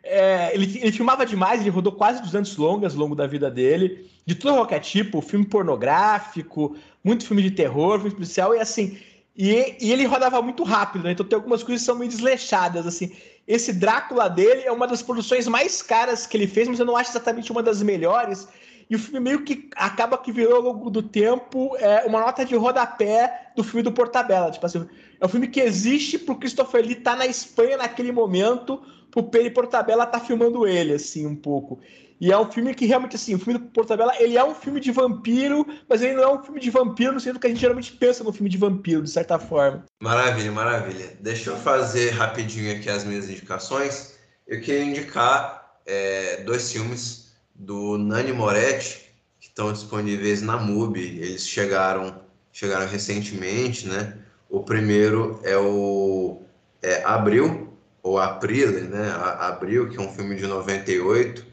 É, ele, ele filmava demais, ele rodou quase 200 longas ao longo da vida dele, de todo qualquer tipo, filme pornográfico, muito filme de terror, filme policial, e assim, e, e, ele rodava muito rápido, né? Então tem algumas coisas que são meio desleixadas, assim. Esse Drácula dele é uma das produções mais caras que ele fez, mas eu não acho exatamente uma das melhores. E o filme meio que acaba que virou ao longo do tempo é, uma nota de rodapé do filme do Portabella. Tipo assim, é um filme que existe pro Christopher Lee estar tá na Espanha naquele momento, pro Peri Portabella estar tá filmando ele, assim, um pouco. E é um filme que realmente, assim, o filme do Portabella, ele é um filme de vampiro, mas ele não é um filme de vampiro no sentido que a gente geralmente pensa no filme de vampiro, de certa forma. Maravilha, maravilha. Deixa eu fazer rapidinho aqui as minhas indicações. Eu queria indicar é, dois filmes do Nani Moretti, que estão disponíveis na MUBI. Eles chegaram, chegaram recentemente, né? O primeiro é o é, Abril, ou Aprile, né? Abril, que é um filme de 98,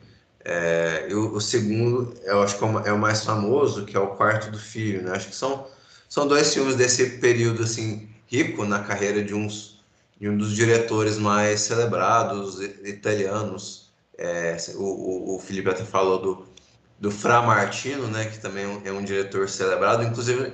é, o, segundo, eu acho que é é o, mais famoso, que é o Quarto do Filho, né? Acho que são, são dois filmes desse período, assim, rico na carreira de, uns, de um dos diretores mais celebrados italianos. É, o, o, Felipe até falou do, do Fra Martino, né? Que também é um, é diretor celebrado. Inclusive,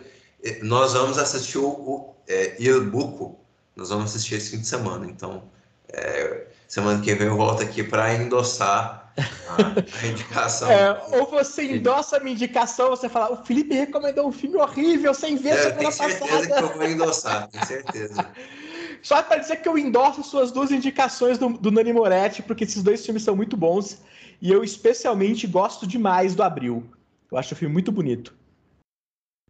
nós vamos assistir o, o é, Il Buco, nós vamos assistir esse fim de semana. Então, é, semana que vem eu volto aqui para endossar a, indicação. É, ou você endossa a minha indicação, você fala, o Felipe recomendou um filme horrível sem ver é, semana passada. Tenho certeza que eu vou endossar, tenho certeza. Só para dizer que eu endosso suas duas indicações do, do Nani Moretti, porque esses dois filmes são muito bons. E eu especialmente gosto demais do Abril. Eu acho o filme muito bonito.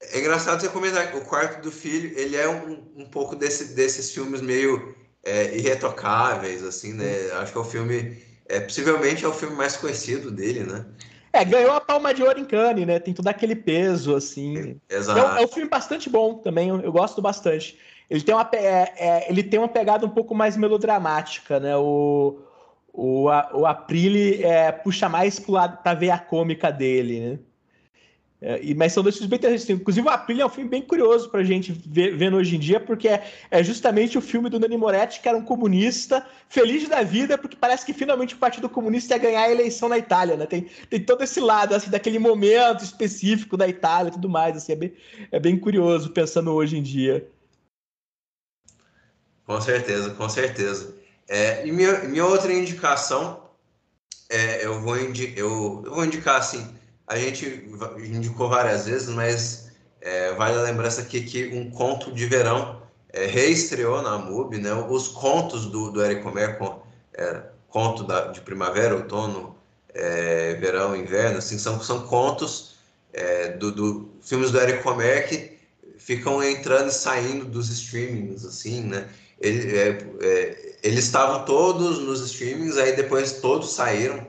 É engraçado você comentar o Quarto do Filho, ele é um, um pouco desse, desses filmes meio é, irretocáveis, assim, né? Acho que é o filme é, possivelmente é o filme mais conhecido dele, né? É, ganhou a palma de ouro em Cannes, né? Tem todo aquele peso, assim. É, exato. É, um, é um filme bastante bom também, eu, eu gosto bastante. Ele tem, uma, é, é, ele tem uma pegada um pouco mais melodramática, né? O, o, a, o Aprile é, puxa mais para ver a cômica dele, né? É, mas são dois filmes bem interessantes. Inclusive, o Aprilia é um filme bem curioso pra gente ver, vendo hoje em dia, porque é, é, justamente o filme do Nani Moretti, que era um comunista, feliz da vida, porque parece que finalmente o Partido Comunista ia ganhar a eleição na Itália, né? Tem, tem todo esse lado, assim, daquele momento específico da Itália e tudo mais, assim, é bem, é bem curioso pensando hoje em dia. Com certeza, com certeza. É, e minha, minha outra indicação, é, eu, vou indi eu, eu vou indicar, assim, a gente indicou várias vezes, mas é, vale a lembrança aqui que um conto de verão é, reestreou na MUBI, né? Os contos do, do Eric Homer, é, conto da, de primavera, outono, é, verão, inverno, assim, são, são contos é, do, do, filmes do Eric Homer que ficam entrando e saindo dos streamings, assim, né? Ele, é, é, eles estavam todos nos streamings, aí depois todos saíram,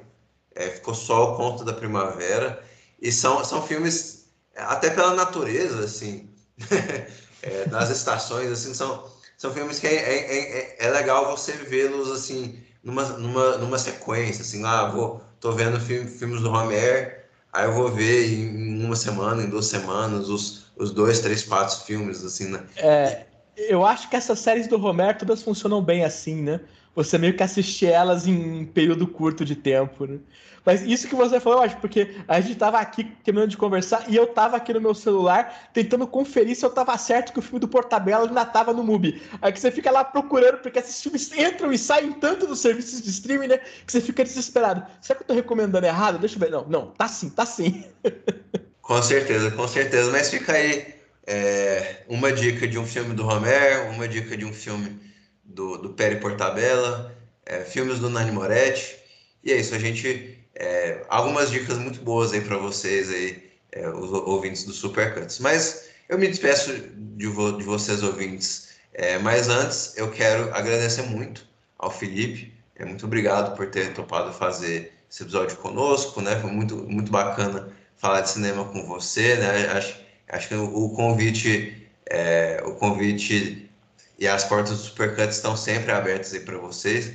ficou só o conto da primavera, e são, são filmes, até pela natureza, assim, é, das estações, assim, são, são filmes que é, é, é, é legal você vê-los, assim, numa, numa, numa sequência, assim, ah, vou, tô vendo filme, filmes do Homer, aí eu vou ver em, em uma semana, em duas semanas, os, os dois, três, quatro filmes, assim, né? É, eu acho que essas séries do Homer todas funcionam bem assim, né? Você meio que assiste elas em um período curto de tempo, né? Mas isso que você falou, eu acho, porque a gente tava aqui terminando de conversar e eu tava aqui no meu celular tentando conferir se eu tava certo que o filme do Portabella ainda tava no MUBI. Aí que você fica lá procurando, porque esses filmes entram e saem tanto dos serviços de streaming, né? Que você fica desesperado. Será que eu tô recomendando errado? Deixa eu ver. Não, não, tá sim, tá sim. com certeza, com certeza. Mas fica aí é, uma dica de um filme do Romer, uma dica de um filme do, do Portabella, é, filmes do Nani Moretti. E é isso, a gente é, algumas dicas muito boas aí para vocês aí, é, os ouvintes do Supercuts. Mas eu me despeço de, vo de vocês ouvintes. É, mas antes eu quero agradecer muito ao Felipe. É, muito obrigado por ter topado fazer esse episódio conosco, né? Foi muito, muito bacana falar de cinema com você, né? Acho, acho que o convite, é, o convite e as portas do Supercut estão sempre abertas aí para vocês.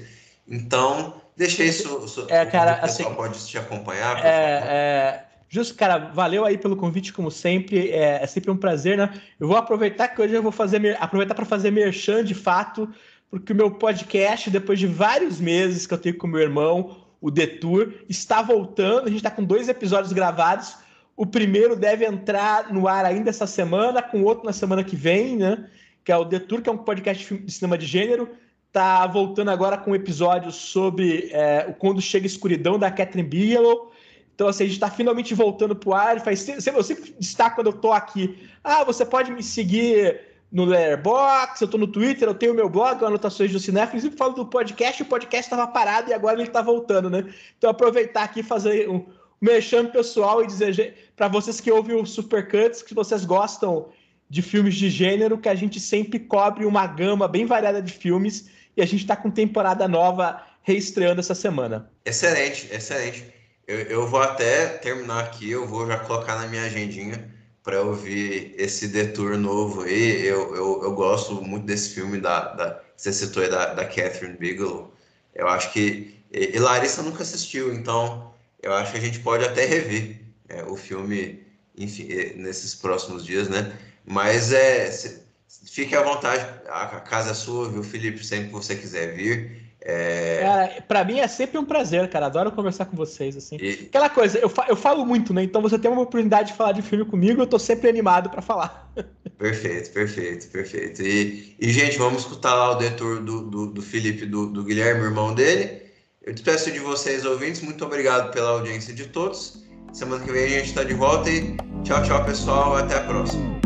Então, deixa isso. É, cara, o pessoal assim, pode te acompanhar. É, é, Justo, cara, valeu aí pelo convite, como sempre. É, é sempre um prazer, né? Eu vou aproveitar que hoje eu vou fazer aproveitar para fazer merchan de fato, porque o meu podcast, depois de vários meses que eu tenho com meu irmão, o Detour, está voltando. A gente está com dois episódios gravados. O primeiro deve entrar no ar ainda essa semana, com outro na semana que vem, né? Que é o Detour, que é um podcast de cinema de gênero. Tá voltando agora com um episódio sobre é, o Quando Chega a Escuridão, da Catherine Bigelow. Então, assim, a gente está finalmente voltando para o ar. Faz, sempre, eu sempre destaco quando eu tô aqui. Ah, você pode me seguir no Letterboxd, eu tô no Twitter, eu tenho meu blog, Anotações do Cinéfilos, sempre falo do podcast, o podcast estava parado e agora ele está voltando, né? Então, aproveitar aqui fazer um merchan pessoal e dizer para vocês que ouvem o Supercuts que vocês gostam de filmes de gênero, que a gente sempre cobre uma gama bem variada de filmes e a gente está com temporada nova reestreando essa semana. Excelente, excelente. Eu, eu vou até terminar aqui, eu vou já colocar na minha agendinha para ouvir esse detour novo aí. Eu, eu, eu gosto muito desse filme da, da você citou aí da, da Catherine Bigelow. Eu acho que e, e Larissa nunca assistiu, então eu acho que a gente pode até rever é, o filme, enfim, é, nesses próximos dias, né? Mas é, se- fique à vontade, a casa é sua, viu, Felipe? Sempre que você quiser vir. É, Cara, pra mim é sempre um prazer, cara. Adoro conversar com vocês, assim. e- Aquela coisa, eu, fa- eu falo muito, né? Então você tem uma oportunidade de falar de filme comigo, eu tô sempre animado pra falar. Perfeito, perfeito, perfeito. E, e, gente, vamos escutar lá o detour do, do, do Felipe, do, do Guilherme, irmão dele. Eu despeço de vocês, ouvintes. Muito obrigado pela audiência de todos. Semana que vem a gente está de volta e tchau, tchau, pessoal. Até a próxima.